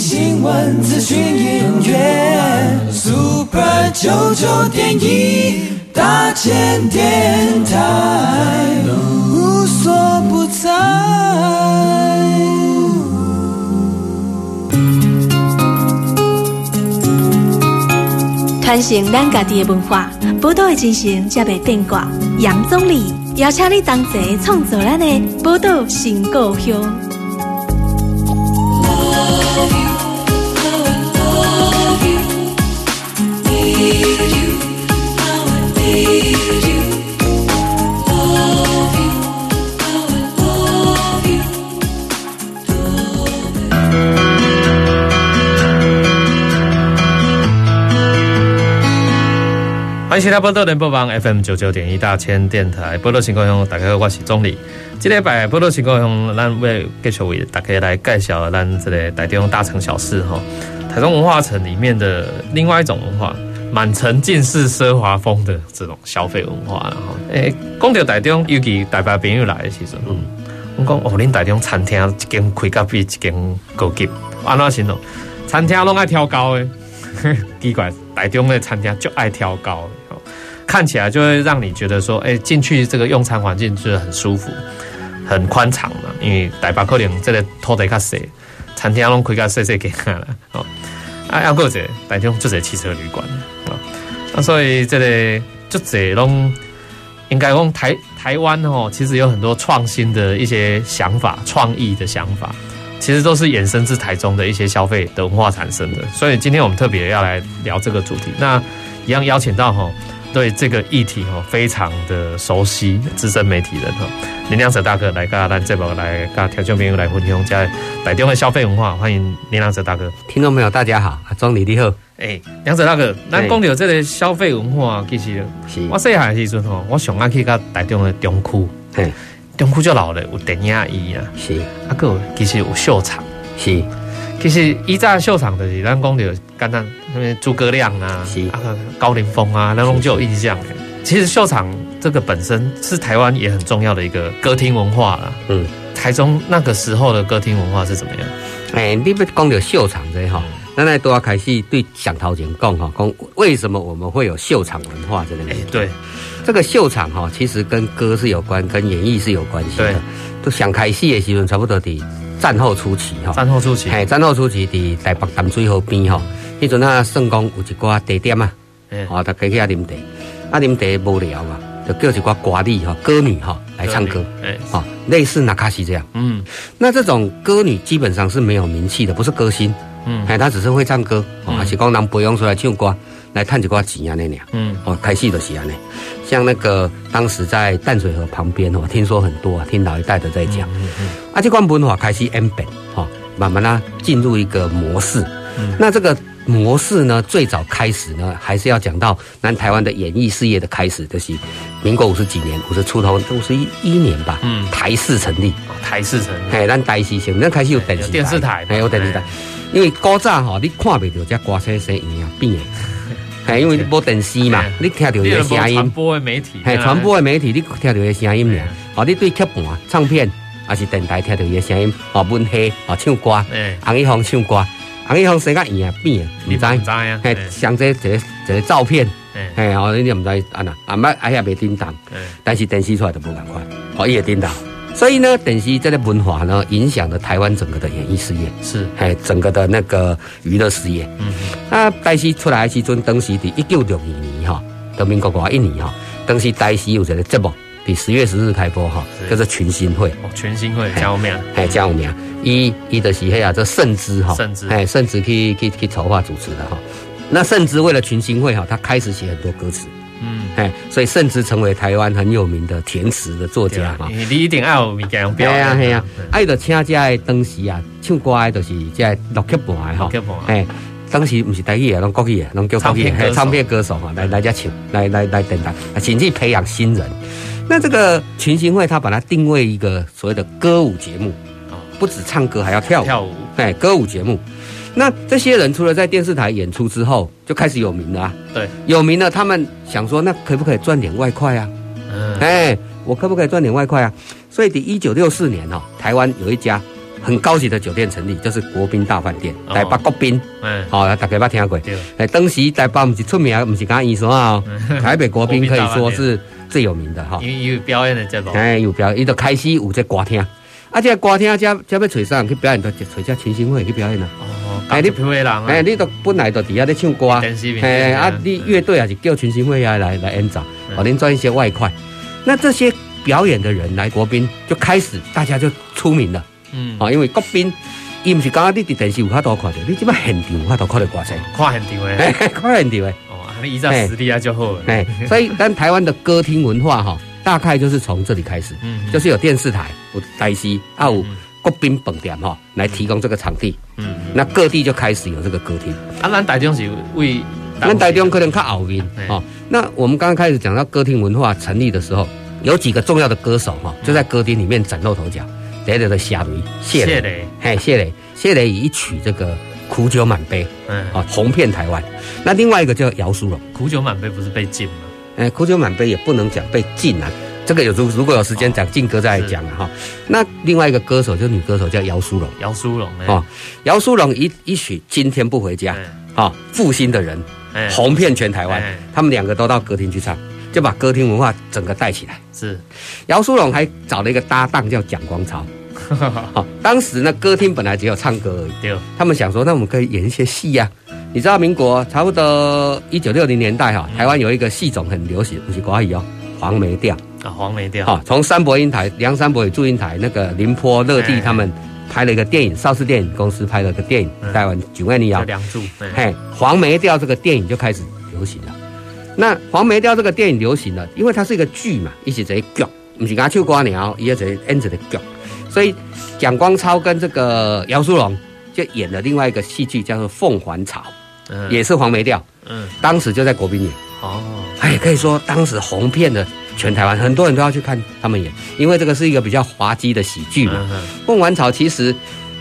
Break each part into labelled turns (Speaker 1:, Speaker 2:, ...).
Speaker 1: 新闻资讯音乐，Super 九九点一大千电台，无所不在。
Speaker 2: 传承咱家己的文化，宝岛的精神才袂变卦。杨总理邀请你同齐创造咱的宝岛新故乡。
Speaker 3: 欢迎收听宝岛联播网 FM 九九点一大千电台，宝岛新故乡，大家好，我是总理。这礼拜宝岛新故乡，咱为继续为大家来介绍咱这个台中大城小事哈，台中文化城里面的另外一种文化，满城尽是奢华风的这种消费文化。然后，诶，讲到台中，尤其台北朋友来的时阵，嗯，我讲哦，恁台中餐厅一间开甲比一间高级，安怎形容？餐厅拢爱挑高的，奇怪，台中的餐厅就爱挑高的。看起来就会让你觉得说，哎，进去这个用餐环境就是很舒服、很宽敞嘛。因为台北可能这个土地较小，餐厅拢开较细细间了哦。啊，还有一个台中就是汽车旅馆啊，啊，所以这个就这拢应该讲台台湾哦，其实有很多创新的一些想法、创意的想法，其实都是衍生自台中的一些消费的文化产生的。所以今天我们特别要来聊这个主题，那一样邀请到哈。对这个议题哈，非常的熟悉，资深媒体人哈，林良哲大哥来跟咱这边来跟听众朋友来分享一下台中的消费文化，欢迎林良哲大哥。
Speaker 4: 听众朋友大家好，庄理你好。
Speaker 3: 哎，良哲大哥，咱讲到这个消费文化，其实是。我细汉时阵吼，我上爱去到台中的中区，嘿，中区就老了，有电影院啊，是，啊个其实有秀场，是。其实以前秀场就是咱讲的，刚刚那边诸葛亮啊，是啊高凌风啊，那种就有印象。其实秀场这个本身是台湾也很重要的一个歌厅文化了。嗯，台中那个时候的歌厅文化是怎么样？
Speaker 4: 哎、欸，你不讲到秀场这哈，那那都要开始对想头前讲哈，讲为什么我们会有秀场文化这个？哎，对，这个秀场哈，其实跟歌是有关，跟演艺是有关系的。对，都想开戏的时候差不多的。战后初期哈，战后初期，哎，战后初期伫台北淡水河边哈，迄阵啊算讲有一挂茶店啊，哦，大家去遐啉茶，啊啉茶无聊嘛，就叫一挂歌女哈，歌女哈来唱歌，哎，哦，类似那卡西这样，嗯，那这种歌女基本上是没有名气的，不是歌星，嗯，哎，她只是会唱歌，哦，还是讲人培养出来唱歌。来探几挂钱啊那俩，嗯，哦，开戏的戏啊那，像那个当时在淡水河旁边哦，听说很多啊，听老一代的在讲，嗯嗯，啊，这块文化开始演变，哈，慢慢啊进入一个模式，嗯，那这个模式呢，最早开始呢，还是要讲到南台湾的演艺事业的开始，就是民国五十几年，五十出头，五十一一年吧，嗯，台视成立，台视成立，哎，咱台视成立，那开始有电视台，电视台，还有电视台，因为古早哈，你看不到这歌声声音啊变。因为你播电视嘛，你听到一个声音。传播的媒体，嘿，传播的媒体，你听到一个声音俩。哦，你对曲盘、唱片还是电台听到一个声音，哦，文戏，哦，唱歌，红一峰唱歌，洪一峰生个样变，你知？唔知啊？嘿，像这这这照片，嘿，哦，你唔知啊？那阿妈哎呀，未叮当，但是电视出来就不赶快，哦，伊会叮当。所以呢，电视这个文化呢，影响了台湾整个的演艺事业，是，哎，整个的那个娱乐事业。嗯哼，那台视出来的时阵，当时的一九六二年哈，到民国一年哈，当时台视有一个节目，第十月十日开播哈，叫做群星会。哦，群星会，真有名，哎，真有名。伊伊的是嘿啊，这盛之哈，盛之，哎，盛之去去去筹划主持的哈。那盛之为了群星会哈，他开始写很多歌词。嗯，哎，所以甚至成为台湾很有名的填词的作家哈。你一定要有名讲表演。对啊，爱的请这的当时啊，唱歌的就是这录曲盘的哈。哎，当时不是台语啊，拢国语啊，拢叫国语。哎，唱片歌手哈，来来家唱，来来来等待，请去培养新人。那这个群星会，他把它定位一个所谓的歌舞节目，不止唱歌，还要跳舞。跳舞，哎，歌舞节目。那这些人除了在电视台演出之后，就开始有名了啊。对，有名了，他们想说，那可不可以赚点外快啊？嗯，哎，我可不可以赚点外快啊？所以，第一九六四年哦，台湾有一家很高级的酒店成立，就是国宾大饭店，台北国宾，嗯，好，大家捌听过。哎，当时台北不是出名，不是讲医生啊，台北国宾可以说是最有名的哈。
Speaker 3: 有有表演的节目，
Speaker 4: 哎，有表演，伊就开始有这歌厅，啊，这歌厅加加要找上去表演，就找这群星会去表演了。
Speaker 3: 哦，哎，你人啊，
Speaker 4: 哎，你都本来就底下在唱歌，哎，啊，你乐队也是叫群星会啊来来演奏，哦，恁赚一些外快。那这些表演的人来国宾，就开始大家就出名了。嗯，啊，因为国宾，伊唔是刚刚你伫电视有法度看到，你即摆现场有法度看到歌星，
Speaker 3: 看现场诶，
Speaker 4: 看现
Speaker 3: 场诶。依照实力啊就好了。
Speaker 4: 哎，所以但台湾的歌厅文化哈，大概就是从这里开始，嗯，就是有电视台、有台西，啊有国宾本店哈，来提供这个场地，嗯，那各地就开始有这个歌厅。
Speaker 3: 啊，咱台中是为，
Speaker 4: 咱台中可能较后面，哦，那我们刚刚开始讲到歌厅文化成立的时候，有几个重要的歌手哈，就在歌厅里面崭露头角。第一个的谢雷，谢雷，嘿，谢雷，谢雷以一曲这个苦酒满杯，嗯，啊，红遍台湾。那另外一个叫姚苏蓉，
Speaker 3: 苦酒满杯不是被禁吗？
Speaker 4: 哎，苦酒满杯也不能讲被禁啊。这个有如如果有时间讲禁歌再来讲了哈。那另外一个歌手就是女歌手叫姚苏蓉，
Speaker 3: 姚苏蓉，
Speaker 4: 哦，姚苏蓉一一曲今天不回家，啊，负心的人，红遍全台湾。他们两个都到歌厅去唱，就把歌厅文化整个带起来。
Speaker 3: 是，
Speaker 4: 姚苏蓉还找了一个搭档叫蒋光超。好，当时呢，歌厅本来只有唱歌而已。对，他们想说，那我们可以演一些戏呀。你知道，民国差不多一九六零年代哈，台湾有一个戏种很流行，不是国语哦，黄梅调
Speaker 3: 啊，黄梅调。
Speaker 4: 好，从三伯英台、梁山伯与祝英台那个凌波乐地他们拍了一个电影，邵氏电影公司拍了个电影，台湾九万里遥。
Speaker 3: 梁祝。
Speaker 4: 嘿，黄梅调这个电影就开始流行了。那黄梅调这个电影流行了，因为它是一个剧嘛，一起在剧，不是讲唱歌鸟，也在演这个剧。所以，蒋光超跟这个姚苏蓉就演了另外一个戏剧，叫做《凤凰巢》，嗯，也是黄梅调，嗯，当时就在国宾演，哦，哎，可以说当时红遍了全台湾，很多人都要去看他们演，因为这个是一个比较滑稽的喜剧嘛。凤凰巢其实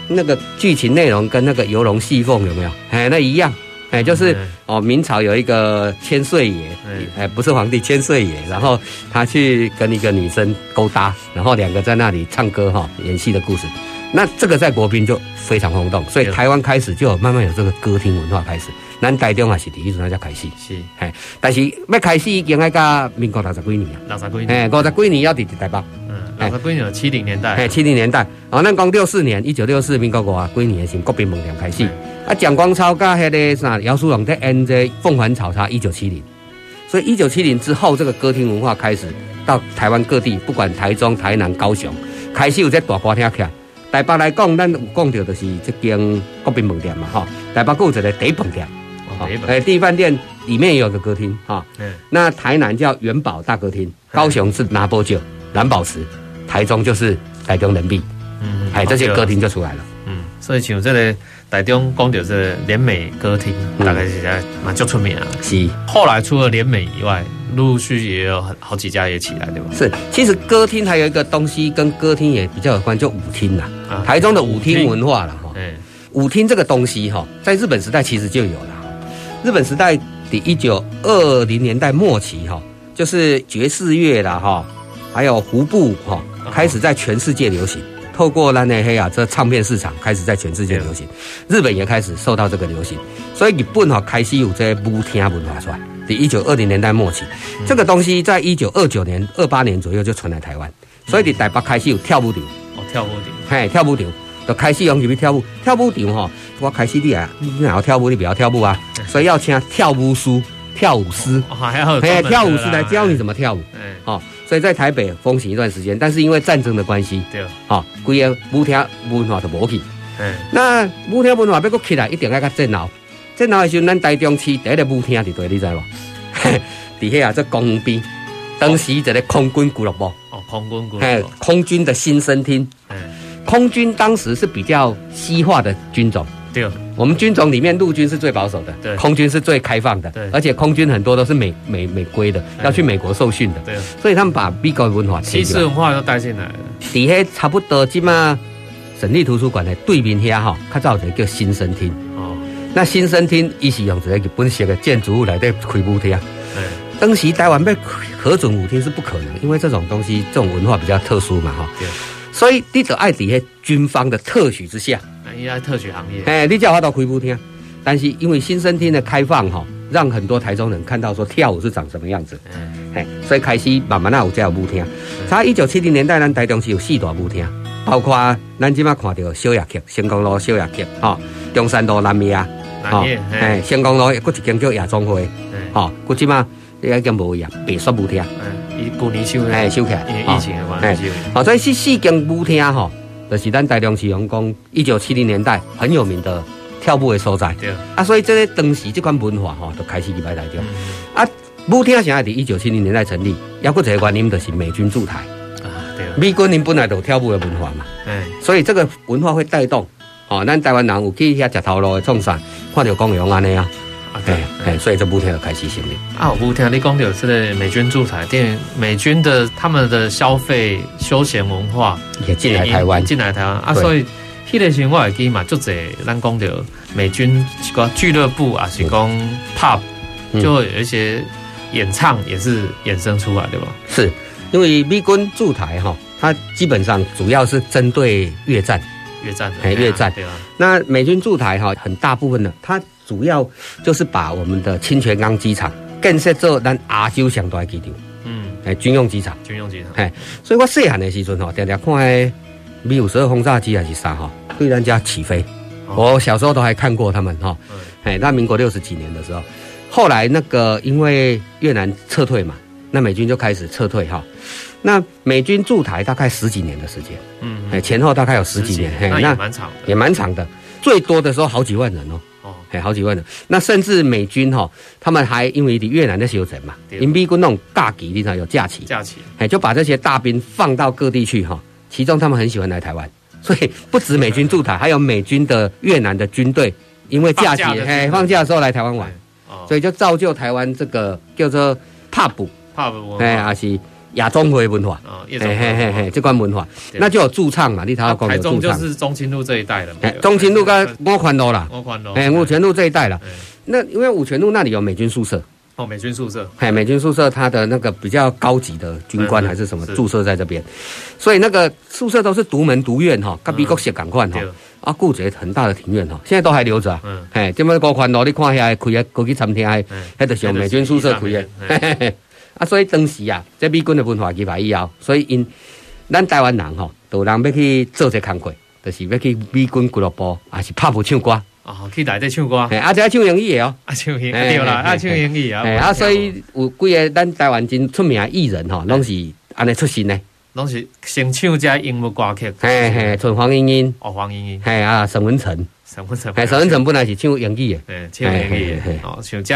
Speaker 4: 那个剧情内容跟那个游龙戏凤有没有？哎，那一样。哎，就是哦，明朝有一个千岁爷，哎，不是皇帝，千岁爷，然后他去跟一个女生勾搭，然后两个在那里唱歌哈，演戏的故事。那这个在国宾就非常轰动，所以台湾开始就有慢慢有这个歌厅文化开始。咱台中也是第一次那叫开始，是，哎，但是要开始已经要到民国六十几年啊，
Speaker 3: 六十几年，
Speaker 4: 哎，五十几年要在台北，
Speaker 3: 嗯，六十几年七零年代，
Speaker 4: 哎，七零年代，哦，咱讲六四年，一九六四民国五啊几年是国宾门店开始。啊，蒋光超跟迄个啥姚苏蓉在演这《凤凰草》，他一九七零，所以一九七零之后，这个歌厅文化开始到台湾各地，不管台中、台南、高雄，开始有这大歌厅起来。台北来讲，咱有讲到就是这间国宾饭店嘛，哈。台北还有一个茶饭店，哎，第一饭店里面也有个歌厅，哈。嗯。那台南叫元宝大歌厅，高雄是拿波酒、蓝宝石，台中就是台中人民币，嗯，哎，这些歌厅就出来了。
Speaker 3: 嗯，所以像这个。台中讲到这联美歌厅，大概是在蛮就出名啊。是，后来除了联美以外，陆陆续续也有好几家也起来，对吧？
Speaker 4: 是，其实歌厅还有一个东西跟歌厅也比较有关，就舞厅啦。啊，台中的舞厅文化了哈。嗯，舞厅这个东西哈，在日本时代其实就有了。日本时代的一九二零年代末期哈，就是爵士乐啦哈，还有胡步哈，开始在全世界流行。透过蓝内黑啊，这唱片市场开始在全世界流行，日本也开始受到这个流行，所以日本哈开始有这舞厅文化出来。在一九二零年代末期，这个东西在一九二九年、二八年左右就传来台湾，所以你台北开始有跳舞场。
Speaker 3: 哦，跳舞场，
Speaker 4: 嘿，跳舞场就开始用入去跳舞。跳舞场哈，我开始你啊，你要跳舞，你不要跳舞啊，所以要请跳舞师、跳舞师，
Speaker 3: 还要
Speaker 4: 嘿，跳舞师来教你怎么跳舞。嗯，好。所以在台北风行一段时间，但是因为战争的关系，对，好，规个舞厅文化就无去。嗯，那舞厅文化要搁起来，一定要较热闹。热闹的时候，咱台中市第一个舞厅伫对，你知无？底下啊，这公园边，当时一个空军俱乐部。
Speaker 3: 哦，空军俱乐部。
Speaker 4: 空军的新生厅。嗯，空军当时是比较西化的军种。对，我们军种里面陆军是最保守的，对，空军是最开放的，对，而且空军很多都是美美美规的，要去美国受训的，对，所以他们把美国文化、
Speaker 3: 西式文化都带进来了。
Speaker 4: 底下差不多即嘛，省立图书馆的对面遐哈，较早就叫新生厅。哦，那新生厅伊是用一个日本式的建筑物来在开舞厅。对，当时台湾要核准舞厅是不可能，因为这种东西这种文化比较特殊嘛哈。对。所以你得爱在迄军方的特许之下，
Speaker 3: 应该特许行业，
Speaker 4: 哎，你叫他到开舞厅，但是因为新生厅的开放哈，让很多台中人看到说跳舞是长什么样子，哎，所以开始慢慢啊有这样舞厅。在一九七零年代，咱台中是有四大舞厅，包括咱今嘛看到小夜曲、成功路小夜曲，哈，中山路南夜，
Speaker 3: 南夜，
Speaker 4: 哎，成功路还一间叫夜总会，哈，古今嘛一间无一样白雪舞厅。
Speaker 3: 伊旧年收
Speaker 4: 哎收起
Speaker 3: 来，疫情的关系。
Speaker 4: 好，所以是四间舞厅哈，就是咱台中市员工一九七零年代很有名的跳舞的所在。对啊，所以这个当时这款文化哦，就开始入来台中。啊，舞厅是在一九七零年代成立，也过一个原因就是美军驻台。啊，对。美军人本来就跳舞的文化嘛，哎，所以这个文化会带动，哦，咱台湾人有去遐食头路的创啥，看到公园安尼啊。对，哎，所以这部片就开始成立。
Speaker 3: 啊，舞厅你讲到这个美军驻台，电影美军的他们的消费休闲文化
Speaker 4: 也进来台湾，
Speaker 3: 进来台湾啊，所以迄个时候我会记得嘛，就这咱讲到美军一个俱乐部啊，是讲 pub，就有一些演唱也是衍生出来的吧？
Speaker 4: 是因为美军驻台哈，它基本上主要是针对越战，
Speaker 3: 越战，
Speaker 4: 哎，越战对吧？那美军驻台哈，很大部分的它。主要就是把我们的清泉岗机场建设做咱亚洲上大的机场，嗯，哎，军用机场，
Speaker 3: 军用机场，
Speaker 4: 哎，所以我细汉的时阵吼，常常看诶米五十二轰炸机还是啥哈，对人家起飞，我小时候都还看过他们哈，哎，那民国六十几年的时候，后来那个因为越南撤退嘛，那美军就开始撤退哈，那美军驻台大概十几年的时间，嗯，哎，前后大概有十几年，嘿
Speaker 3: 那也蛮长的，
Speaker 4: 也蛮长的，最多的时候好几万人哦。哎，好几万人，那甚至美军哈，他们还因为离越南的休整嘛，因美军那种假期，你知道有假期，
Speaker 3: 假期，
Speaker 4: 哎，就把这些大兵放到各地去哈。其中他们很喜欢来台湾，所以不止美军驻台，还有美军的越南的军队，因为假期，哎，放假的时候来台湾玩，所以就造就台湾这个叫做帕布，
Speaker 3: 帕布，
Speaker 4: 哎，还是。亚中会文化，
Speaker 3: 哦，嘿嘿
Speaker 4: 嘿，这关文化，那就有驻唱嘛，你头讲有驻唱，
Speaker 3: 就是中清路这一带了，
Speaker 4: 中清路跟五权路啦，
Speaker 3: 五权路，
Speaker 4: 哎，五权路这一带了。那因为五权路那里有美军宿舍，
Speaker 3: 哦，美军宿舍，
Speaker 4: 嘿，美军宿舍，它的那个比较高级的军官还是什么驻设在这边，所以那个宿舍都是独门独院哈，隔壁国式赶快哈，啊，顾着很大的庭院哈，现在都还留着啊，嗯，嘿，这么高宽路你看下开啊，过去餐厅还，还得是美军宿舍开的。啊，所以当时啊，这美军的文化入来以后，所以因咱台湾人吼，都人要去做这工作，就是要去美军俱乐部，还是拍舞唱歌。
Speaker 3: 哦，去内底唱歌。
Speaker 4: 哎，啊，这唱英语的哦。
Speaker 3: 啊，唱英语对啦，啊，唱英语啊。
Speaker 4: 哎，啊，所以有几个咱台湾真出名的艺人吼，拢是安尼出身的，
Speaker 3: 拢是先唱这英文歌曲。
Speaker 4: 嘿嘿，像黄莺莺。
Speaker 3: 哦，黄莺莺。
Speaker 4: 嘿啊，沈文程。
Speaker 3: 沈文程，
Speaker 4: 哎，沈文程本来是唱英语的，
Speaker 3: 哎，唱英语的，哦，像这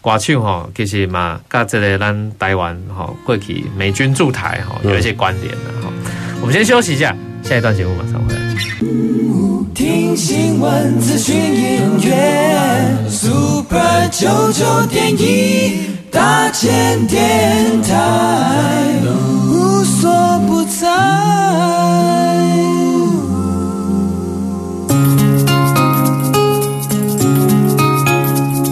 Speaker 3: 歌手吼，其实嘛，跟这个咱台湾吼过去美军驻台吼有一些关联的哈。我们先休息一下，下一段节目马上回来。听新闻、资讯、音乐，Super 九九点一大千电台，无所不在。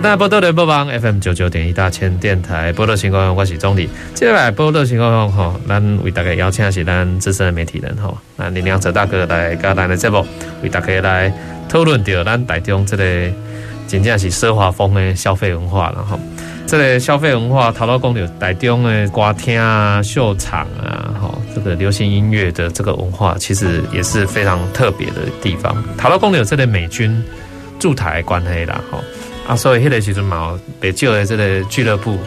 Speaker 3: 大家宝岛联播网 FM 九九点一大千电台，宝岛新故乡，我是宗理。接下来宝岛新故乡吼，咱为大家邀请的是咱资深的媒体人吼，那林良哲大哥来跟咱的节目，为大家来讨论到咱台中这个真正是奢华风的消费文化了哈。这个消费文化，头头讲到台中的歌厅啊、秀场啊，哈，这个流行音乐的这个文化，其实也是非常特别的地方。头头讲到这个美军驻台关系啦，哈。啊，所以迄个时阵嘛，北少的这个俱乐部，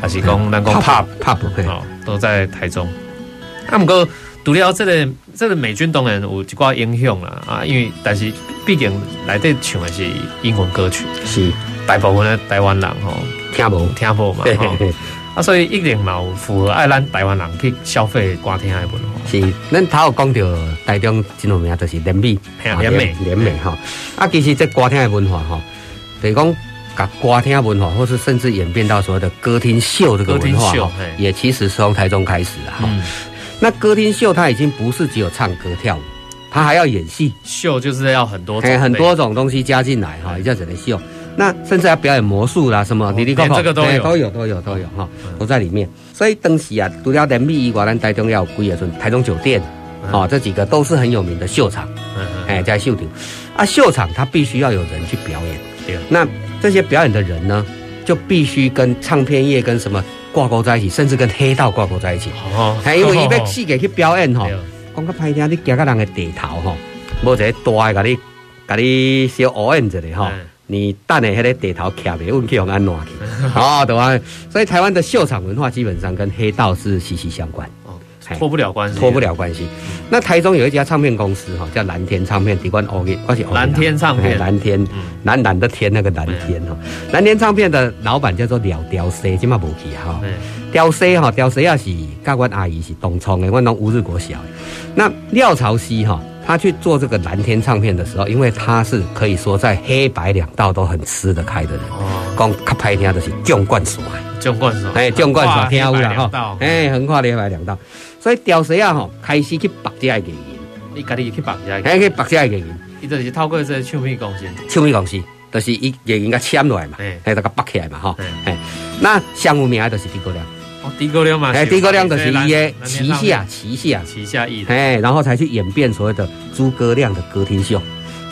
Speaker 3: 还是讲咱讲 pub
Speaker 4: pub
Speaker 3: 哦，都在台中。啊，毋过除了这个这个美军当然有一寡影响啦，啊，因为但是毕竟内底唱的是英文歌曲，
Speaker 4: 是大
Speaker 3: 部分的台湾人吼听无听无嘛。啊，所以一定嘛有符合爱咱台湾人去消费歌厅的文化。
Speaker 4: 是，咱头有讲到台中真有名，就是联美，
Speaker 3: 联美，
Speaker 4: 联美哈。啊，其实这歌厅的文化哈，就是讲把歌厅文化，或是甚至演变到所谓的歌厅秀这个文化哈，也其实是从台中开始的哈。嗯、那歌厅秀它已经不是只有唱歌跳舞，它还要演戏。
Speaker 3: 秀就是要很多种
Speaker 4: 很多种东西加进来哈，也叫整个秀。那甚至要表演魔术啦，什么，你你
Speaker 3: 这个都有，
Speaker 4: 都有，都有，都有哈，都在里面。所以当时啊，除了联美以外，咱台中要有几个村，台中酒店，哦，这几个都是很有名的秀场，哎，在秀场。啊，秀场它必须要有人去表演，对。那这些表演的人呢，就必须跟唱片业跟什么挂钩在一起，甚至跟黑道挂钩在一起。哦。因为伊要戏给去表演哈，讲个歹听，你夹到人的地头哈，无一个大的，给你给你小乌烟子的哈。你等下迄个地头徛袂稳，去用安怎去？哦，对啊。所以台湾的秀场文化基本上跟黑道是息息相关，哦，
Speaker 3: 脱不了关系，
Speaker 4: 脱不了关系。那台中有一家唱片公司哈，叫蓝天唱片，底关欧耶，而且
Speaker 3: 蓝天唱片，
Speaker 4: 蓝天，蓝蓝的天那个蓝天哈，蓝天唱片的老板叫做廖雕 C，今嘛无去哈。雕 C 哈，雕 C 也是甲阮阿姨是同创的，阮拢乌日国小的。那廖朝熙哈。他去做这个蓝天唱片的时候，因为他是可以说在黑白两道都很吃得开的人。哦，讲较歹听就是纵贯耍，
Speaker 3: 纵贯耍，
Speaker 4: 哎，纵贯耍听有啦哈，哎，横跨黑白两道，所以调谁啊吼，开始去绑架艺人，
Speaker 3: 你家己去绑架，
Speaker 4: 哎，去绑架艺人，
Speaker 3: 伊就是透过这个唱片公司，
Speaker 4: 唱片公司，就是伊艺人家签落来嘛，哎，就个绑起来嘛哈，哎，那上有名的就是诸葛亮。
Speaker 3: 诸葛亮嘛，
Speaker 4: 哎，诸葛亮就是伊的旗下旗下。
Speaker 3: 旗下艺人，
Speaker 4: 哎，然后才去演变所谓的诸葛亮的歌厅秀，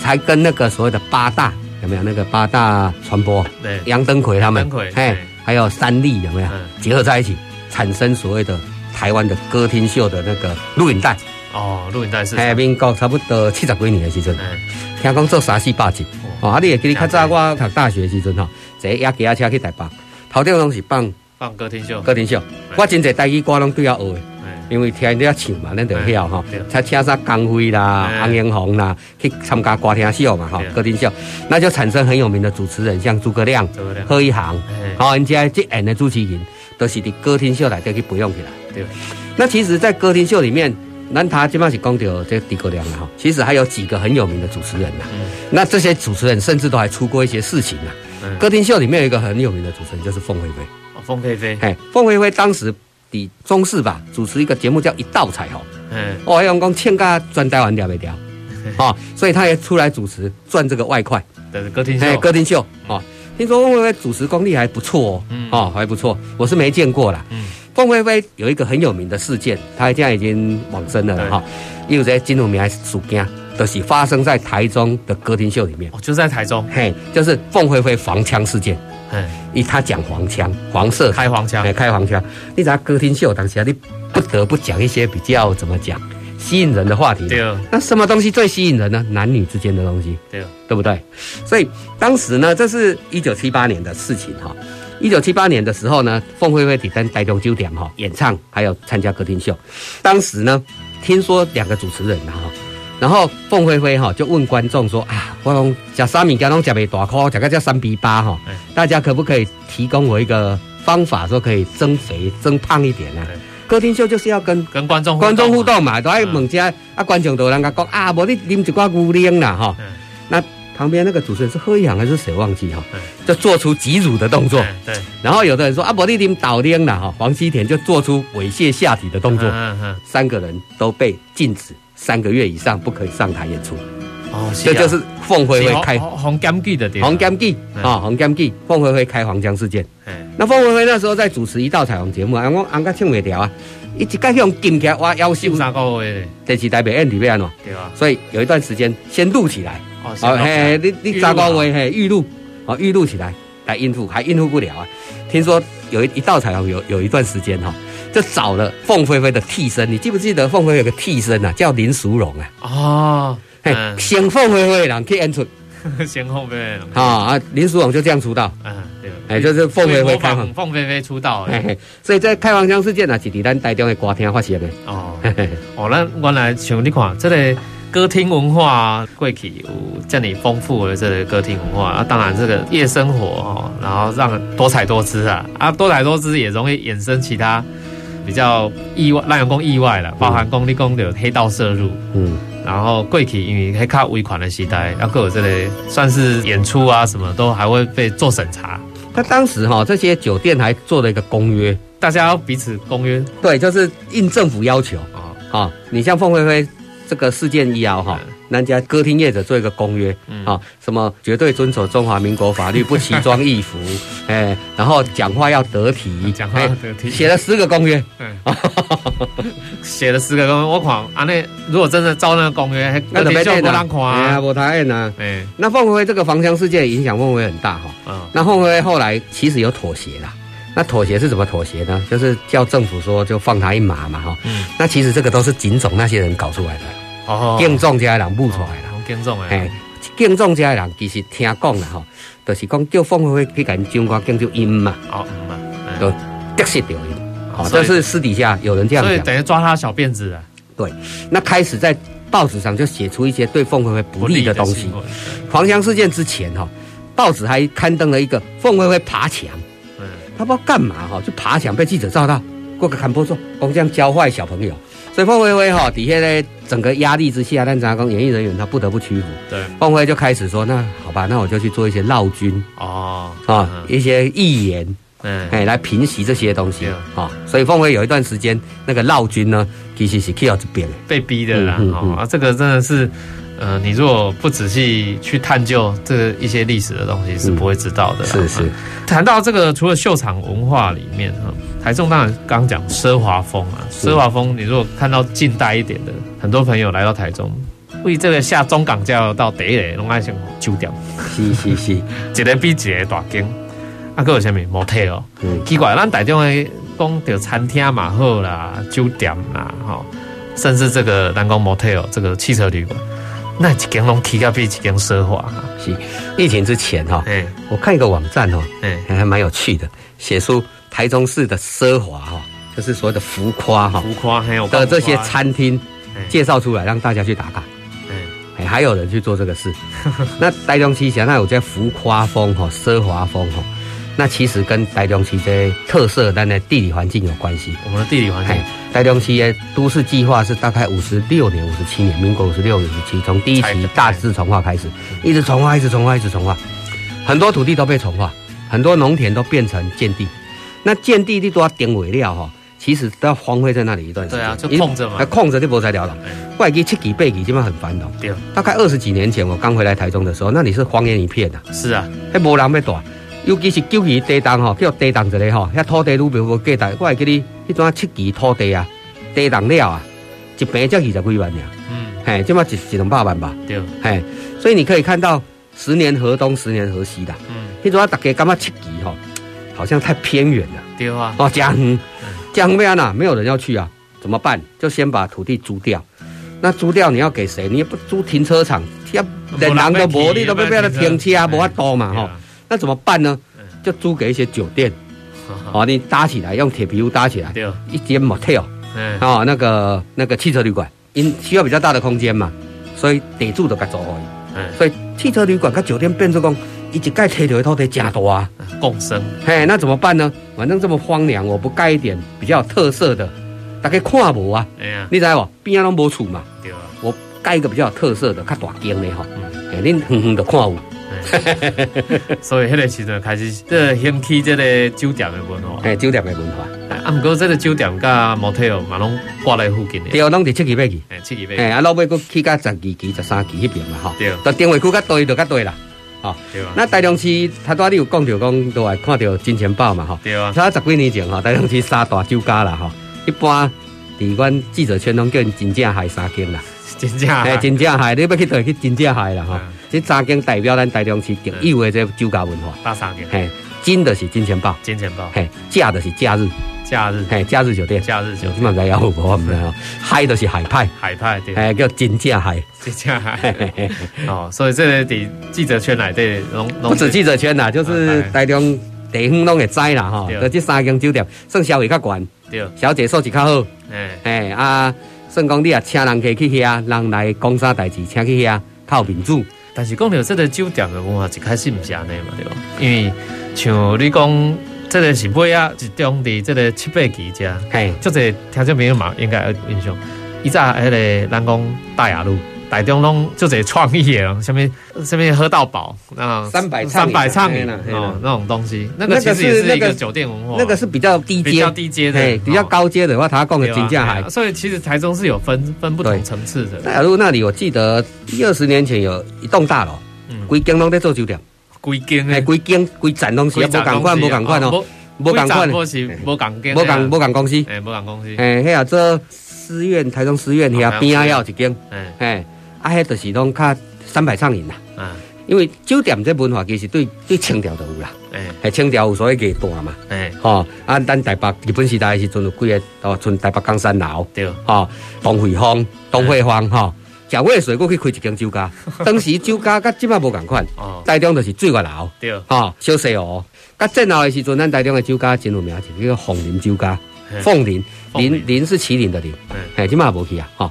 Speaker 4: 才跟那个所谓的八大有没有？那个八大传播，对，杨登魁他们，哎，还有三立有没有？结合在一起，产生所谓的台湾的歌厅秀的那个录影带。
Speaker 3: 哦，录影带是，
Speaker 4: 哎，民国差不多七十几年的时阵，听讲做三四百集，哦，啊，你也记得较早我读大学的时阵哈，坐野鸡车去台北，头顶拢是放。
Speaker 3: 放歌厅秀，
Speaker 4: 歌厅秀，我真侪台语歌拢对要学的，因为听人家唱嘛，咱就晓哈。才请啥江辉啦、洪荣宏啦去参加歌厅秀嘛哈，歌厅秀，那就产生很有名的主持人，像诸葛亮、贺一航，好，人家这演的主持人都是伫歌厅秀内底去培养起来。对，那其实，在歌厅秀里面，南塔基本上是讲到这诸葛亮了哈，其实还有几个很有名的主持人呐。那这些主持人甚至都还出过一些事情呐。歌厅秀里面有一个很有名的主持人，就是凤飞飞。
Speaker 3: 哦凤飞飞，
Speaker 4: 哎，凤飞飞当时的中视吧，主持一个节目叫《一道彩虹》，嗯，哦，还讲欠个赚台湾掉没掉，哦，所以他也出来主持赚这个外快，
Speaker 3: 对，歌厅秀，
Speaker 4: 歌厅秀，哦，听说凤飞飞主持功力还不错哦，嗯。哦，还不错，我是没见过啦。嗯，凤飞飞有一个很有名的事件，他现在已经往生了哈，因为在金龙明事件，都是发生在台中的歌厅秀里面，
Speaker 3: 哦，就在台中，
Speaker 4: 嘿，就是凤飞飞黄腔事件。哎，以他讲黄腔，黄色
Speaker 3: 开黄腔，
Speaker 4: 哎，开黄腔。你在歌厅秀当下，你不得不讲一些比较怎么讲吸引人的话题。对哦。那什么东西最吸引人呢？男女之间的东西。对哦。对不对？所以当时呢，这是一九七八年的事情哈。一九七八年的时候呢，凤飞飞在台中酒店哈演唱，还有参加歌厅秀。当时呢，听说两个主持人哈。然后凤飞飞哈就问观众说啊，我讲吃三米加拢吃袂大颗，吃个叫三比八哈，大家可不可以提供我一个方法，说可以增肥增胖一点呢？歌厅秀就是要跟
Speaker 3: 跟观众
Speaker 4: 观众互动嘛，都爱问家啊，观众都人家讲啊，无你啉一挂牛奶啦哈。那旁边那个主持人是贺一航还是谁忘记哈？就做出挤乳的动作。对。然后有的人说啊，无你啉倒颠了哈，黄西田就做出猥亵下体的动作。嗯嗯。三个人都被禁止。三个月以上不可以上台演出，哦，这就是凤飞飞开
Speaker 3: 黄金记的
Speaker 4: 红金记啊，红金记，凤飞飞开黄江事件。那凤飞飞那时候在主持一道彩虹节目，啊，我俺个唱未掉啊，一直盖用金条挖腰秀三个月，电视台没按里面喏，对啊，所以有一段时间先录起来，哦，嘿，你你三个月嘿预录，哦，预录起来来应付，还应付不了啊。听说有一一道彩虹有有一段时间哈。就找了凤飞飞的替身，你记不记得凤飞飞有个替身啊，叫林淑荣啊？哦，嘿，先凤飞飞人去演出，
Speaker 3: 先凤飞飞
Speaker 4: 啊啊！林淑荣就这样出道，嗯，对，哎，就是凤飞飞开放，
Speaker 3: 凤飞飞出道，嘿嘿，
Speaker 4: 所以在开黄腔事件啊，是伫咱台中的歌厅发生的。哦，哦，
Speaker 3: 那原来像你看，这个歌厅文化，过去有这里丰富的这个歌厅文化啊，当然这个夜生活哦，然后让多彩多姿啊啊，多彩多姿也容易衍生其他比较意外，让人讲意外了，包含公立公的黑道涉入，嗯，然后贵体因为黑卡尾款的时代，要有这类算是演出啊什么都还会被做审查。
Speaker 4: 那当时哈，这些酒店还做了一个公约，
Speaker 3: 大家要彼此公约，
Speaker 4: 对，就是应政府要求。啊。啊，你像凤飞飞这个事件一摇哈，人家歌厅业者做一个公约，啊，什么绝对遵守中华民国法律，不奇装异服，哎，然后讲话要得体，
Speaker 3: 讲话要得体，
Speaker 4: 写了十个公约，
Speaker 3: 写了十个公约，我看啊，那如果真的照那个公约，
Speaker 4: 那没太难看啊，不太难。哎，那凤飞飞这个芳香事件影响凤飞飞很大哈，嗯，那凤飞飞后来其实有妥协啦。那妥协是怎么妥协呢？就是叫政府说就放他一马嘛，哈。嗯。那其实这个都是警总那些人搞出来的。哦。敬重家的人布出来的。
Speaker 3: 警总哎。
Speaker 4: 哎，敬重家的人其实听讲了哈，就是讲叫凤飞飞去跟中国警就阴嘛。哦，阴嘛。都得失掉阴。好，这是私底下有人这样讲。
Speaker 3: 所以等于抓他小辫子了。
Speaker 4: 对。那开始在报纸上就写出一些对凤飞飞不利的东西。黄香事件之前哈，报纸还刊登了一个凤飞飞爬墙。他不知道干嘛哈，就爬墙被记者照到，过个坎不说，光这样教坏小朋友，所以凤飞飞哈底下呢，整个压力之下，但杂工演艺人员他不得不屈服。对，凤飞飞就开始说，那好吧，那我就去做一些绕军哦啊，一些预言，嗯，哎，来平息这些东西啊。所以凤飞飞有一段时间那个绕军呢，其实是 K 到这边
Speaker 3: 被逼的啦。啊，这个真的是。呃，你如果不仔细去探究这个一些历史的东西，是不会知道的。
Speaker 4: 是是。
Speaker 3: 谈到这个，除了秀场文化里面哈，台中当然刚讲奢华风啊，奢华风。你如果看到近代一点的，很多朋友来到台中，为这个下中港交流道第一个拢爱先酒店。
Speaker 4: 是是是，
Speaker 3: 一个比一个大间。啊，搁有啥物 motel？奇怪，咱台中的讲到餐厅嘛好啦，酒店啦，哈，甚至这个咱讲 motel 这个汽车旅馆。那一间拢提高比一间奢华。哈，
Speaker 4: 是。疫情之前哈，哎，我看一个网站哦，哎，还蛮有趣的，写出台中市的奢华哈，就是所谓的浮夸哈，
Speaker 3: 浮夸还有
Speaker 4: 的这些餐厅介绍出来让大家去打卡，哎，还有人去做这个事，那台中市现在有叫浮夸风哈，奢华风哈。那其实跟台中市的特色，但呢地理环境有关系。
Speaker 3: 我们的地理环境，
Speaker 4: 台中市的都市计划是大概五十六年、五十七年，民国五十六、五十七，从第一期大致重化开始，一直重化，一直重化，一直重化，很多土地都被重化，很多农田都变成建地。那建地你都要定尾料哈，其实都要荒废在那里一段时间。对
Speaker 3: 啊，就空着嘛，还
Speaker 4: 空着就不再聊了。外地七几八几基本上很繁荣。对，大概二十几年前我刚回来台中的时候，那里是荒烟一片的。
Speaker 3: 是啊，
Speaker 4: 还没人要住。尤其是九期地动吼，叫地动一个吼，遐土地愈变无价值。我会记你迄种七期土地啊，地动了啊，一平才二十几万呀。嗯，嘿，起码一一两百万吧。对，嘿，所以你可以看到十年河东，十年河西的。嗯，迄种大家感觉七期吼，好像太偏远了。
Speaker 3: 对啊。
Speaker 4: 哦，这样，这样咩啊？没有人要去啊？怎么办？就先把土地租掉。那租掉你要给谁？你也不租停车场，要连人都无，你都要不要停车？无法度嘛，吼。那怎么办呢？就租给一些酒店，好，你搭起来用铁皮屋搭起来，一间 motel，啊，那个那个汽车旅馆，因需要比较大的空间嘛，所以地主都该租。所以汽车旅馆跟酒店变成讲，一盖铁条的土地加多啊，
Speaker 3: 共生。
Speaker 4: 嘿，那怎么办呢？反正这么荒凉，我不盖一点比较有特色的，大家看无啊？你知道不？边啊拢无厝嘛？我盖一个比较有特色的，较大间的哈，哎，恁远远的看有。
Speaker 3: 所以，迄个时阵开始，这个兴起这个酒店的文化，
Speaker 4: 哎，酒店的文化。
Speaker 3: 啊，不过这个酒店加 motel 嘛，拢挂在附近的。
Speaker 4: 对，拢伫七期八期，
Speaker 3: 哎，七期八。
Speaker 4: 哎，啊，老尾佫去到十二期、十三期迄边嘛，吼。对。就定位区较对就较对啦，哈。对啊。那台中市，他多你有讲到讲，都爱看到金钱豹嘛，吼。对啊。他十几年前吼，台中市三大酒家啦，吼。一般，伫阮记者圈拢叫真正海三间啦。
Speaker 3: 真正海。
Speaker 4: 真正海，你要去倒去真正海啦，哈。这三间代表咱台中市独有的这酒家文化。
Speaker 3: 大三间。
Speaker 4: 嘿，金的是金钱豹，
Speaker 3: 金钱豹。
Speaker 4: 嘿，假的是假日，
Speaker 3: 假日。
Speaker 4: 嘿，假日酒店，
Speaker 3: 假日酒店。
Speaker 4: 基本上要我我们哦，海的是海派，
Speaker 3: 海派对。
Speaker 4: 哎，叫金价海，
Speaker 3: 金价海。哦，所以这个在记者圈内对，
Speaker 4: 不止记者圈啦，就是台中地方拢会知啦吼。就这三间酒店，算消费较悬，对，小姐素质较好。哎哎啊。算讲你也请人客去遐，人来讲啥代志，请去遐靠民主。
Speaker 3: 但是讲到这个酒店的文化，一开始唔是安尼嘛，对吧？因为像你讲，这个是尾啊，是中伫这个七八期遮，
Speaker 4: 嘿，
Speaker 3: 就这听众朋友嘛，应该有印象。以前迄个咱讲大雅路。台中拢就这创意哦，下面下面喝到饱啊，
Speaker 4: 三百
Speaker 3: 三百畅饮哦，那种东西，那个其实也是一个酒店文化，
Speaker 4: 那个是比较低阶，
Speaker 3: 比较低阶的，
Speaker 4: 比较高阶的话，他供的金价还。
Speaker 3: 所以其实台中是有分分不同层次的。
Speaker 4: 大雅路那里，我记得一二十年前有一栋大楼，规间拢在做酒店，
Speaker 3: 规间
Speaker 4: 哎，规间规栈东西，无共款，无共款哦，无共款，
Speaker 3: 无是无共间，
Speaker 4: 无共无共公司，
Speaker 3: 哎，无共公司，
Speaker 4: 哎，遐做师院，台中师院遐边啊，要一间，哎哎。啊，迄就是拢较三百畅饮啦，啊，因为酒店这文化其实对对清朝都有啦，诶，系清朝有所谓嘅大嘛，诶，吼，啊，咱台北日本时代时阵有几个哦，像台北江山楼，对，吼，东惠坊、东惠芳，吼，蒋渭水过去开一间酒家，当时酒家甲即摆无共款，哦，台中就是水月楼，对，吼，小西湖，甲战后的时阵，咱台中的酒家真有名，就叫凤林酒家，凤林，林。林是麒麟的麟，诶，即摆无去啊，吼，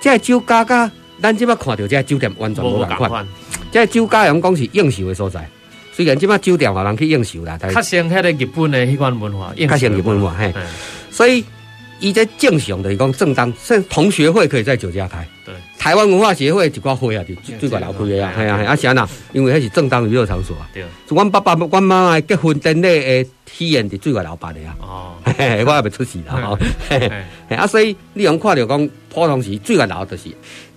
Speaker 4: 即系酒家甲。咱即摆看到这酒店完全无共款，这酒家用讲是应酬的所在。虽然即摆酒店互人去应酬啦，
Speaker 3: 但较像迄个日本的迄款文化，
Speaker 4: 较像日本文化嘿。所以伊这正常就是讲正当，像同学会可以在酒家开。对，台湾文化协会一寡会啊，就最管老开的啊，系啊系啊，啥呐？因为迄是正当娱乐场所啊。对，阮爸爸、阮妈妈结婚典礼诶体验伫最管老办的啊。哦，我也袂出事啦。嘿，啊，所以你用看到讲普通时最管老就是。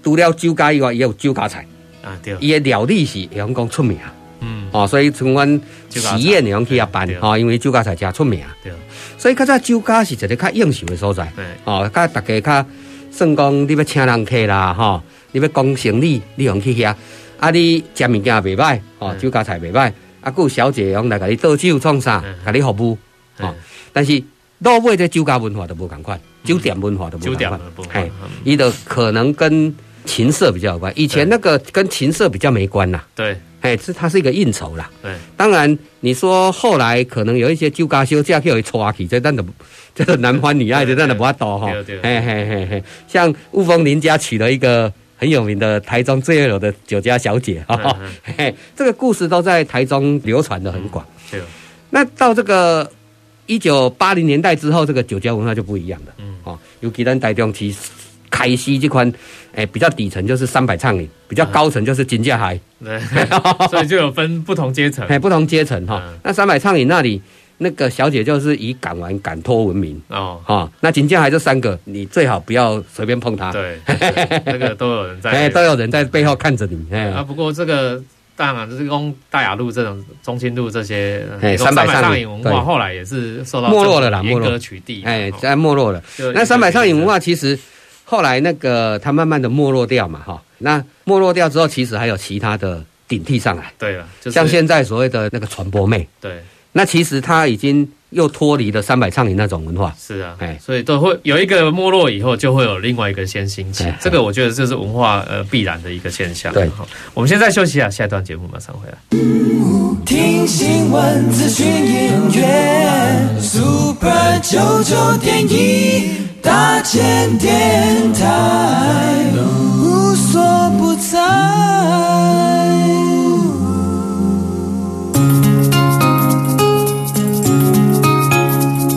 Speaker 4: 除了酒家以外，也有酒家菜啊，对，伊的料理是会讲出名，嗯，哦，所以从阮喜宴会用去遐办，哦，因为酒家菜诚出名，对，所以较早酒家是一个较应酬的所在，哦，甲大家较算讲你要请人客啦，哈，你要讲生意，你用去遐，啊，你食物件也袂歹，哦，酒家菜袂歹，啊，佫有小姐用来甲你倒酒创啥，甲你服务，哦，但是老尾这酒家文化都无共款，酒店文化都无共款，嘿，伊就可能跟情色比较有关，以前那个跟情色比较没关呐。对，哎，是它是一个应酬啦。对，当然你说后来可能有一些酒家休假可以抽啊，去这但的这个男欢女爱的，但的不多哈。嘿嘿嘿嘿，像雾峰林家娶了一个很有名的台中最有的酒家小姐哈。嘿，这个故事都在台中流传的很广。对。那到这个一九八零年代之后，这个酒家文化就不一样了。嗯。哦，尤其咱台中其实。开西这款，哎，比较底层就是三百畅饮，比较高层就是金价海，对，
Speaker 3: 所以就有分不同阶层，
Speaker 4: 哎，不同阶层哈。那三百畅饮那里那个小姐就是以敢玩敢脱闻名哦，哈。那金价海这三个，你最好不要随便碰它，对，
Speaker 3: 那个都有人在，
Speaker 4: 哎，都有人在背后看着你，哎。
Speaker 3: 啊，不过这个当然就是讲大雅路这种中心路这些，哎，三百畅饮文化后来也是受到
Speaker 4: 没落了啦，
Speaker 3: 严格取缔，
Speaker 4: 哎，在没落了。那三百畅饮文化其实。后来那个它慢慢的没落掉嘛，哈，那没落掉之后，其实还有其他的顶替上来，对了，就是、像现在所谓的那个传播妹，对，那其实它已经又脱离了三百畅饮那种文化，是啊，哎，所以都会有一个没落以后，就会有另外一个先兴起，这个我觉得这是文化呃必然的一个现象。对，好，我们现在休息一下，下一段节目马上回来。听新闻、资讯、音乐，Super 九九点一。大千电台无所不在。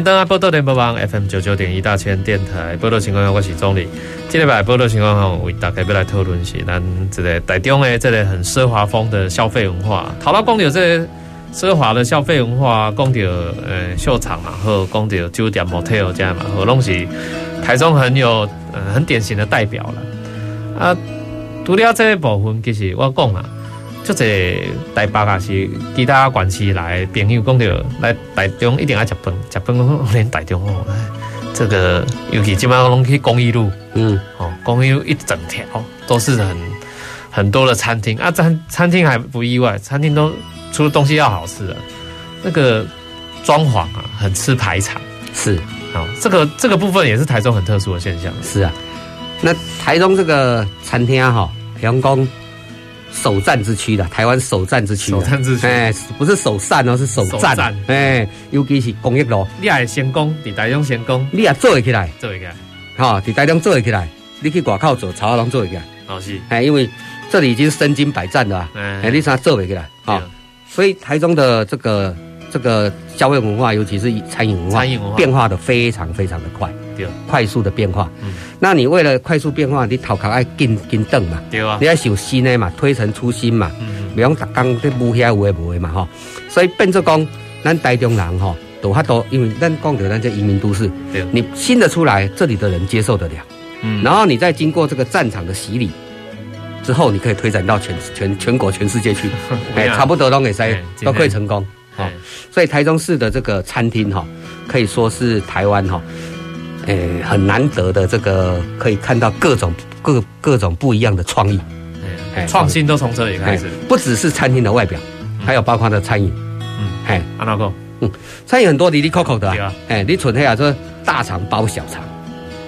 Speaker 4: 欢迎登来报道联播网 FM 九九点一大千电台报道情况，我是宗澧。今礼拜报道情况，为大家要来讨论是咱这个台中的这个很奢华风的消费文化。讨到讲到这个奢华的消费文化，讲到呃秀场嘛，和讲到酒店 motel 这样嘛，和拢是台中很有呃很典型的代表了。啊，除了这一部分，其实我讲啊。就这台北啊，是其他县市来的朋友讲到来台中一定要吃饭，吃饭连台中哦，
Speaker 3: 这个尤其基本上去公益路，
Speaker 4: 嗯，
Speaker 3: 哦，公益路一整条都是很很多的餐厅。啊，餐餐厅还不意外，餐厅都除了东西要好吃的，那个装潢啊，很吃排场，
Speaker 4: 是，
Speaker 3: 哦，这个这个部分也是台中很特殊的现象，
Speaker 4: 是啊，那台中这个餐厅啊，哈，阳光。首战之区的台湾首战之区，
Speaker 3: 首战之区，
Speaker 4: 哎，不是首善哦，是首战，哎，尤其是公益路，
Speaker 3: 你也先攻，在台中先攻，
Speaker 4: 你也做得起来，
Speaker 3: 做得起来，
Speaker 4: 好，在台中做得起来，你去外口做，曹阿龙做会起来，
Speaker 3: 哦是，
Speaker 4: 哎，因为这里已经身经百战了，哎，你啥做得起来，好，所以台中的这个这个消费文化，尤其是餐饮文化，
Speaker 3: 餐饮文化。
Speaker 4: 变化的非常非常的快，
Speaker 3: 对，
Speaker 4: 快速的变化，嗯。那你为了快速变化，你头壳爱紧紧等嘛？
Speaker 3: 对啊，
Speaker 4: 你要想新的嘛，推陈出新嘛。嗯，比方逐工在无遐有诶无诶嘛吼，所以变做讲，咱台中人吼，都较多，因为咱讲的咱这移民都市，对，你新的出来，这里的人接受得了。嗯，然后你再经过这个战场的洗礼之后，你可以推展到全全全国全世界去，哎，差不多都可以塞，都可以成功。好，所以台中市的这个餐厅哈，可以说是台湾哈。诶、欸，很难得的这个可以看到各种各各种不一样的创意，
Speaker 3: 创新都从这里开始，
Speaker 4: 不只是餐厅的外表，还有包括的餐饮，嗯，哎，
Speaker 3: 阿老公，
Speaker 4: 嗯，餐饮很多，滴滴扣扣的，啊哎，你纯黑啊，说大肠包小肠，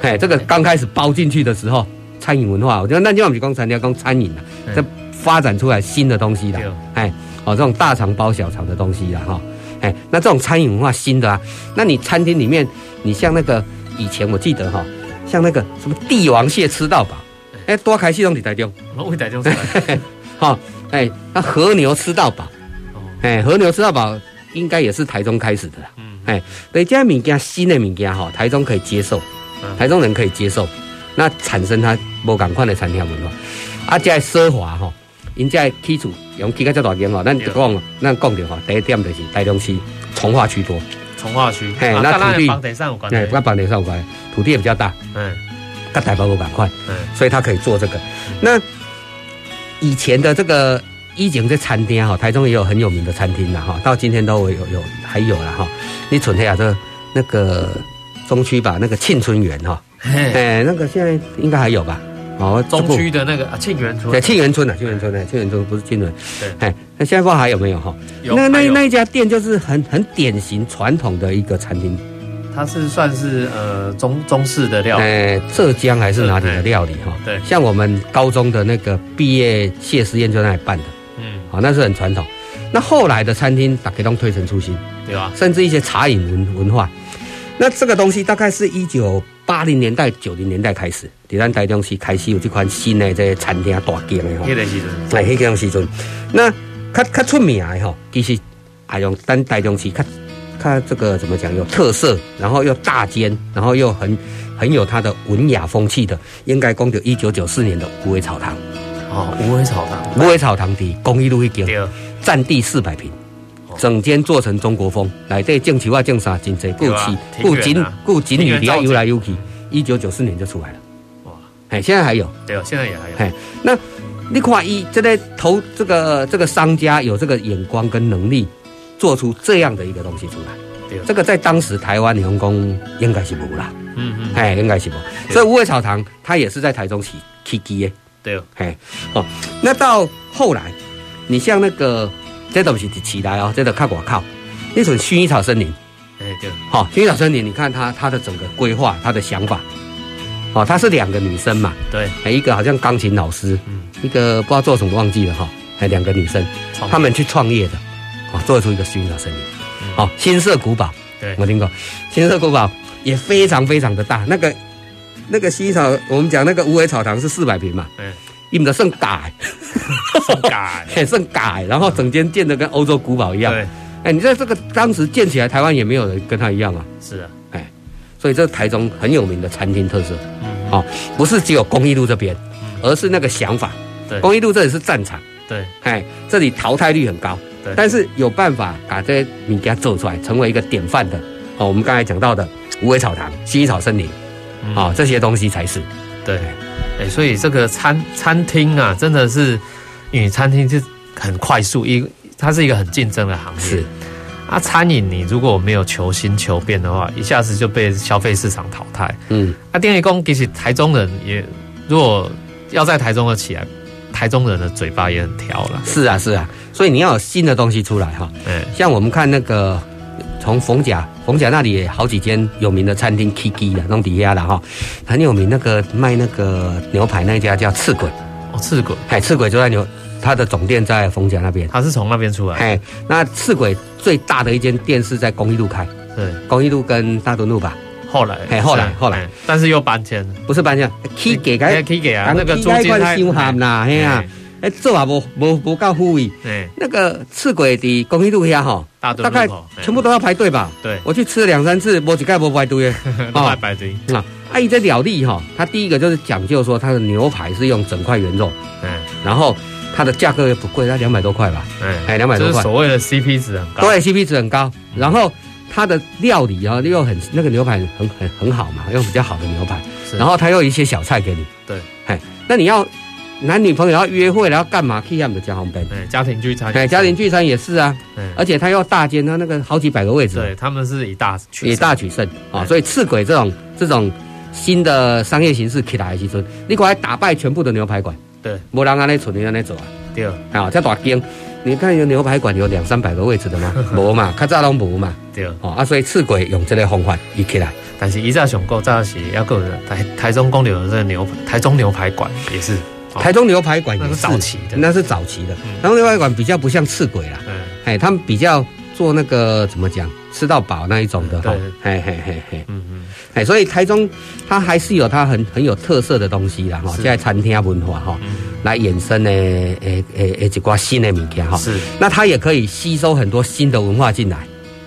Speaker 4: 哎，这个刚开始包进去的时候，餐饮文化，我觉得那就我们讲餐厅讲餐饮了，这发展出来新的东西了，哎，哦，这种大肠包小肠的东西了哈，哎，那这种餐饮文化新的啊，那你餐厅里面，你像那个。以前我记得哈，像那个什么帝王蟹吃到饱，哎，多开系统在台中，
Speaker 3: 我台中出来，
Speaker 4: 哈，哎，那和牛吃到饱，哎，和牛吃到饱应该也是台中开始的，嗯，哎，所以这些物件新的物件哈，台中可以接受，台中人可以接受，那产生它无共款的餐厅文化，啊，这奢华哈，因这基础用起个这大间哦，咱就讲，咱讲的话，第一点就是台中市从化区多。
Speaker 3: 重划区，
Speaker 4: 嘿，那土地，
Speaker 3: 地上有关，
Speaker 4: 哎，跟房地上有关，土地也比较大，嗯，跟台北有板块，嗯，所以他可以做这个。那以前的这个一景这餐厅哈，台中也有很有名的餐厅了哈，到今天都有有还有了哈。你存下这那个中区吧，那个庆春园哈，哎，那个现在应该还有吧。
Speaker 3: 哦，中区的那个啊，庆元村，
Speaker 4: 对，庆元村啊，庆元村，哎，庆元村不是庆元，对，哎，那现在不知道还有没有哈？有，那那那一家店就是很很典型传统的一个餐厅，
Speaker 3: 它是算是呃中中式的料理，
Speaker 4: 哎，浙江还是哪里的料理哈？对，像我们高中的那个毕业谢师宴就在那里办的，嗯，好，那是很传统。那后来的餐厅，大家都推陈出新，对吧？甚至一些茶饮文文化，那这个东西大概是一九。八零年代、九零年代开始，在咱台中市开始有这款新的这些餐厅大间的吼。
Speaker 3: 迄个时阵，
Speaker 4: 哎，迄个时阵，那较较出名的吼，其实还用咱台中市较较这个怎么讲，有特色，然后又大间，然后又很很有它的文雅风气的，应该讲到一九九四年的无尾草堂。
Speaker 3: 哦，无尾草堂，
Speaker 4: 无尾草堂的公益路一间，占地四百平。整间做成中国风，来这种球啊，种啥真济，顾起顾景顾景女，底下游来游去。一九九四年就出来了，哇！哎，现在还有，
Speaker 3: 对哦，现在也还有。
Speaker 4: 哎，那你看一这个投这个这个商家有这个眼光跟能力，做出这样的一个东西出来，对，这个在当时台湾理工应该是无啦，嗯嗯，哎，应该是无。所以无味草堂它也是在台中起起基的，对。哦，哎，哦，那到后来，你像那个。这都不是起来哦，这个靠我靠，那种薰衣草森林，哎对，好，薰衣草森林，你看他他的整个规划，他的想法，哦，他是两个女生嘛，对，一个好像钢琴老师，嗯，一个不知道做什么忘记了哈，还两个女生，他们去创业的，哦，做出一个薰衣草森林，好，新社古堡，对，我听过，新社古堡也非常非常的大，那个那个薰衣草，我们讲那个无尾草堂是四百平嘛，对。你们的圣改，
Speaker 3: 圣改，
Speaker 4: 圣改，然后整间建的跟欧洲古堡一样。对，哎，你在这个当时建起来，台湾也没有人跟他一样啊。
Speaker 3: 是啊，
Speaker 4: 哎，所以这台中很有名的餐厅特色，嗯，哦，不是只有公益路这边，而是那个想法。对，公益路这里是战场。对，哎，这里淘汰率很高。对，但是有办法把这些米给它做出来，成为一个典范的。哦，我们刚才讲到的无尾草堂、薰衣草森林，啊，这些东西才是。
Speaker 3: 对。哎，所以这个餐餐厅啊，真的是，因为餐厅是很快速，一它是一个很竞争的行业。是，啊，餐饮你如果没有求新求变的话，一下子就被消费市场淘汰。嗯，啊，电力工其实台中人也如果要在台中的起来，台中人的嘴巴也很挑了。
Speaker 4: 是啊，是啊，所以你要有新的东西出来哈。嗯，像我们看那个从逢甲，逢甲那里也好几间有名的餐厅，Kiki 的弄底下的哈，很有名。那个卖那个牛排那家叫赤鬼。
Speaker 3: 哦，赤鬼，
Speaker 4: 哎，赤鬼就在牛。他的总店在逢甲那边，
Speaker 3: 他是从那边出来。
Speaker 4: 哎，那赤鬼最大的一间店是在公益路开，
Speaker 3: 对，
Speaker 4: 公益路跟大墩路吧。
Speaker 3: 后来，
Speaker 4: 哎，后来，后来，
Speaker 3: 但是又搬迁，
Speaker 4: 不是搬迁，起给个，
Speaker 3: 起给啊，那个租金
Speaker 4: 太凶悍啦，嘿啊，哎，做啊，无无无够富裕。哎，那个赤鬼的公益路下哈，大概全部都要排队吧？
Speaker 3: 对，
Speaker 4: 我去吃了两三次，无几盖无排队，
Speaker 3: 啊，排队
Speaker 4: 啊。阿姨在了力哈，他第一个就是讲究说，他的牛排是用整块原肉，嗯，然后。它的价格也不贵，它两百多块吧，哎，两百多块。
Speaker 3: 就是所谓的 CP 值很高。
Speaker 4: 对，CP 值很高。然后它的料理啊，又很那个牛排很很很好嘛，用比较好的牛排。然后它又一些小菜给你。
Speaker 3: 对，
Speaker 4: 哎，那你要男女朋友要约会，然后干嘛？可以这样的加红杯。
Speaker 3: 对，家庭聚餐。
Speaker 4: 哎，家庭聚餐也是啊。而且它又大间，它那个好几百个位置。
Speaker 3: 对，他们是以大
Speaker 4: 以大取胜啊，所以赤鬼这种这种新的商业形式起来的时候，你过来打败全部的牛排馆。
Speaker 3: 对，
Speaker 4: 没人安尼存，你安尼走啊。
Speaker 3: 对，
Speaker 4: 啊，这大间，你看有牛排馆有两三百个位置的吗？无嘛，较早拢无嘛。
Speaker 3: 对，
Speaker 4: 哦啊，所以刺鬼用这个方法移起来，
Speaker 3: 但是一早上过早是要个台台中公牛的这个牛台中牛排馆也是，
Speaker 4: 台中牛排馆也
Speaker 3: 是。早期的，
Speaker 4: 那是早期的。台中牛排馆比较不像赤鬼啦，嗯，哎，他们比较做那个怎么讲，吃到饱那一种的哈，嘿嘿嘿嘿，嗯嗯，哎，所以台中它还是有它很很有特色的东西啦哈，现在餐厅文化哈。来衍生的诶诶诶，几挂新的物件哈，是，那它也可以吸收很多新的文化进来，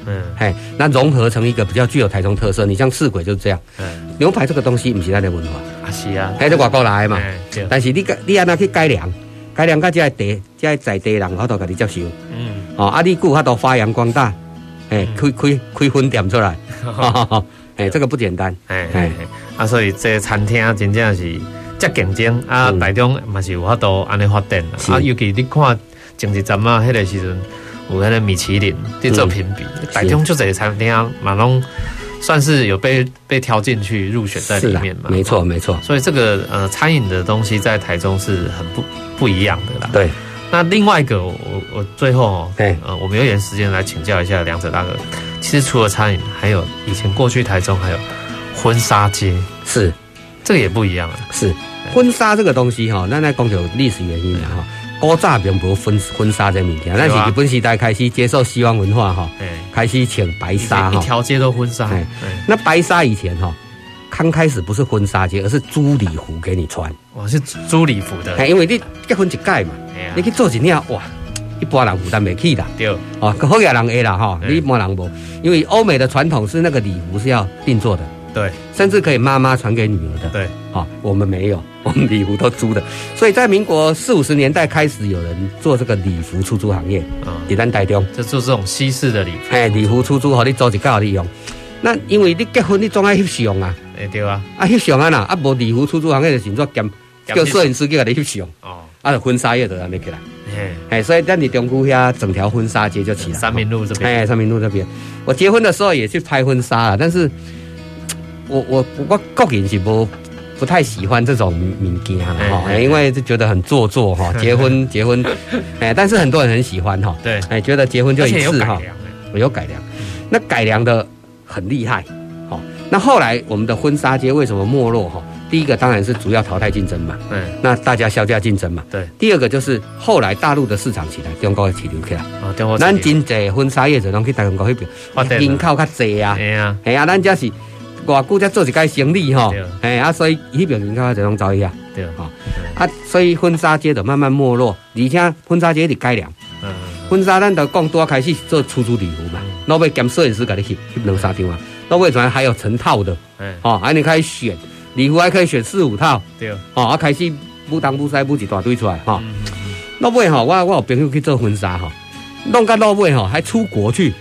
Speaker 4: 嗯，嘿，那融合成一个比较具有台中特色。你像赤鬼就是这样，嗯，牛排这个东西不是它的文化，
Speaker 3: 啊是啊，
Speaker 4: 还是外国来的嘛，但是你你按那去改良，改良到这地，这在地人好多给你接受，嗯，哦，啊，你顾好多发扬光大，哎，开开开分店出来，哎，这个不简单，哎哎，
Speaker 3: 啊，所以这个餐厅真正是。这竞争啊，台中嘛是有法度安尼发展啊，尤其你看前一阵啊，迄个时阵有迄个米其林在做评比，台中就这些餐厅啊，马龙算是有被被挑进去入选在里面嘛。
Speaker 4: 没错没错。
Speaker 3: 所以这个呃餐饮的东西在台中是很不不一样的啦。
Speaker 4: 对。
Speaker 3: 那另外一个，我我最后哦，对，呃，我们有点时间来请教一下梁者大哥。其实除了餐饮，还有以前过去台中还有婚纱街，
Speaker 4: 是。
Speaker 3: 这个也不一样啊，
Speaker 4: 是。婚纱这个东西哈，那那讲有历史原因的哈，古早并不婚婚纱这物件，但是日本时代开始接受西方文化哈，开始请白纱哈，
Speaker 3: 一条街都婚纱，
Speaker 4: 那白纱以前哈，刚开始不是婚纱街，而是租礼服给你穿，
Speaker 3: 我，是租礼服的，
Speaker 4: 因为你结婚一届嘛，你去做一年哇，一般人负担不起的，对，哦，好些人会啦哈，你一般人不，因为欧美的传统是那个礼服是要定做的。
Speaker 3: 对，
Speaker 4: 甚至可以妈妈传给女儿的。
Speaker 3: 对，
Speaker 4: 好，我们没有，我们礼服都租的。所以在民国四五十年代开始，有人做这个礼服出租行业啊，在咱台中
Speaker 3: 就做这种西式的礼服。
Speaker 4: 哎，礼服出租，好，你做一个好利用。那因为你结婚，你总爱翕相啊。
Speaker 3: 哎，对啊。
Speaker 4: 啊，翕相啊啦，啊，无礼服出租行业的工作兼叫摄影师给你翕相。哦。啊，婚纱业的还没起来。哎，所以在你中区呀，整条婚纱街就起来。
Speaker 3: 三民路这边。
Speaker 4: 哎，三民路这边，我结婚的时候也去拍婚纱了，但是。我我我个人是不不太喜欢这种物件哈，因为就觉得很做作哈。结婚 结婚，哎，但是很多人很喜欢哈。对，哎，觉得结婚就一次哈。我有改良，那改良的很厉害。好，那后来我们的婚纱街为什么没落哈？第一个当然是主要淘汰竞争嘛。嗯。那大家削价竞争嘛。对。第二个就是后来大陆的市场起来，中国的起流起来。啊，中国。咱真济婚纱业者拢去大中国那边，人口较济啊。哎呀，哎呀，咱这是。外久才做一个生意哈，哎啊，所以迄边人口就拢走一下，对哈，啊，所以婚纱街就慢慢没落，而且婚纱街得改良，嗯，婚纱咱就讲多开始做出租礼服嘛，老尾兼摄影师给你翕翕两三张啊，老尾转还有成套的，嗯，哦，还你可以选？礼服还可以选四五套，对，哦，啊开始不当不塞不一大堆出来哈，老尾哈，我我有朋友去做婚纱哈，弄个老尾哈还出国去。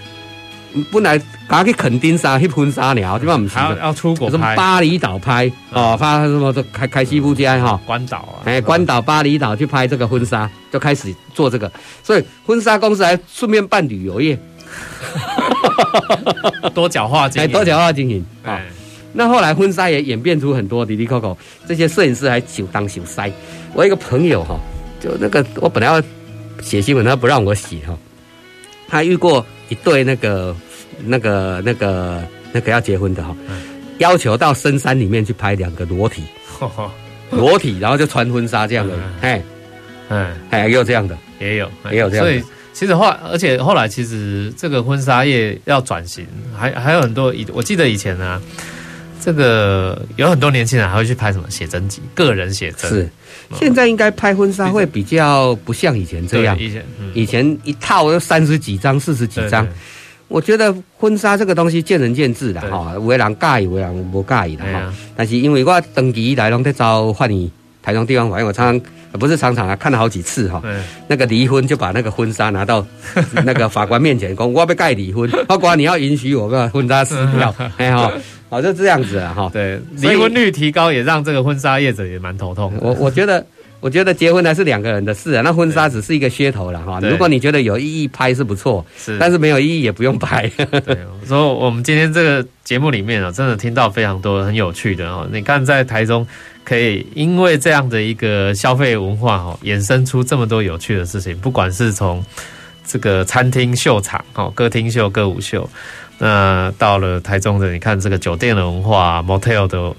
Speaker 4: 本来刚去垦丁沙去婚纱了，基本上不是的，
Speaker 3: 要出国
Speaker 4: 什么巴厘岛拍哦，发什么开开西部街哈，
Speaker 3: 关岛啊，
Speaker 4: 哎，关岛巴厘岛去拍这个婚纱，就开始做这个，所以婚纱公司还顺便办旅游业，
Speaker 3: 多角化经营，
Speaker 4: 多角化经营。啊。那后来婚纱也演变出很多滴滴扣扣，这些摄影师还手当手塞。我一个朋友哈，就那个我本来要写新闻，他不让我写哈。他遇过一对那个那个那个那个要结婚的哈，要求到深山里面去拍两个裸体，裸体，然后就穿婚纱这样的，哎，嗯，哎，也有这样的，
Speaker 3: 也有。
Speaker 4: 也有这样的。
Speaker 3: 其实后来，而且后来其实这个婚纱业要转型，还还有很多以我记得以前呢。这个有很多年轻人还会去拍什么写真集，个人写真。
Speaker 4: 是，现在应该拍婚纱会比较不像以前这样。以前，嗯、以前一套都三十几张、四十几张。我觉得婚纱这个东西见仁见智的哈，有的人介意，有的人不介意的哈。但是因为我登记来拢在找法院，台中地方法院，我常常不是常常啊，看了好几次哈。那个离婚就把那个婚纱拿到 那个法官面前，讲我要盖离婚，法官你要允许我把婚纱撕掉，哎哈。好，就这样子啊，哈。对，
Speaker 3: 离婚率提高也让这个婚纱业者也蛮头痛。
Speaker 4: 我我觉得，我觉得结婚还是两个人的事啊，那婚纱只是一个噱头了哈。如果你觉得有意义，拍是不错，是，但是没有意义也不用拍。
Speaker 3: 对，所以我们今天这个节目里面啊，真的听到非常多很有趣的哦。你看，在台中可以因为这样的一个消费文化哦，衍生出这么多有趣的事情，不管是从这个餐厅秀场哦，歌厅秀、歌舞秀。那到了台中的，你看这个酒店的文化，motel 的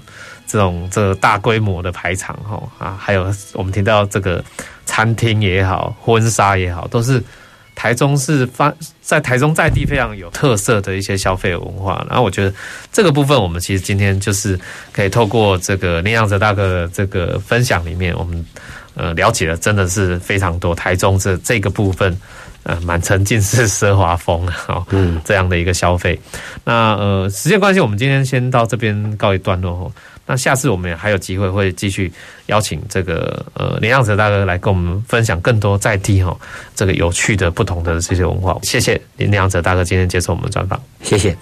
Speaker 3: 这种这个大规模的排场，哈啊，还有我们听到这个餐厅也好，婚纱也好，都是台中是发在台中在地非常有特色的一些消费文化。然后我觉得这个部分，我们其实今天就是可以透过这个林阳泽大哥的这个分享里面，我们呃了解了真的是非常多台中这这个部分。呃，满城尽是奢华风 啊，嗯，这样的一个消费。那呃，时间关系，我们今天先到这边告一段落哦。那下次我们还有机会会继续邀请这个呃林阳哲大哥来跟我们分享更多在地哈这个有趣的不同的这些文化。谢谢林阳哲大哥今天接受我们专访，
Speaker 4: 谢谢。